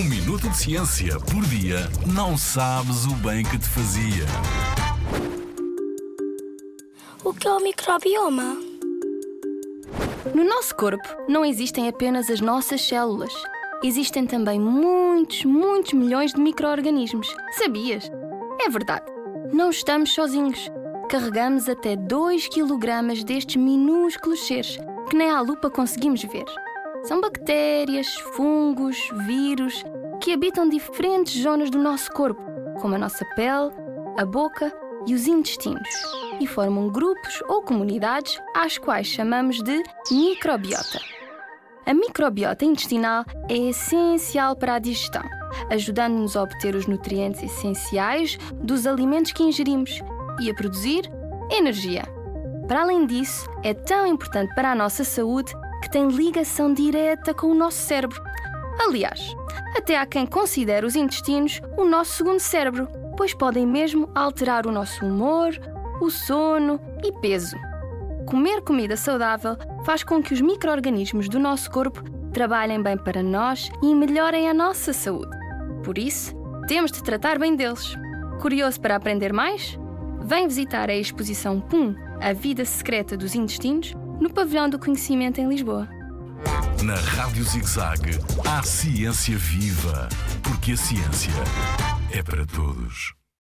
Um minuto de ciência por dia não sabes o bem que te fazia. O que é o microbioma? No nosso corpo não existem apenas as nossas células. Existem também muitos, muitos milhões de micro-organismos. Sabias? É verdade. Não estamos sozinhos. Carregamos até 2 kg destes minúsculos seres que nem à lupa conseguimos ver. São bactérias, fungos, vírus que habitam diferentes zonas do nosso corpo, como a nossa pele, a boca e os intestinos, e formam grupos ou comunidades às quais chamamos de microbiota. A microbiota intestinal é essencial para a digestão, ajudando-nos a obter os nutrientes essenciais dos alimentos que ingerimos e a produzir energia. Para além disso, é tão importante para a nossa saúde que tem ligação direta com o nosso cérebro. Aliás, até há quem considere os intestinos o nosso segundo cérebro, pois podem mesmo alterar o nosso humor, o sono e peso. Comer comida saudável faz com que os micro-organismos do nosso corpo trabalhem bem para nós e melhorem a nossa saúde. Por isso, temos de tratar bem deles. Curioso para aprender mais? Vem visitar a exposição PUM, A Vida Secreta dos Intestinos, no Pavilhão do Conhecimento em Lisboa. Na Rádio ZigZag, há ciência viva, porque a ciência é para todos.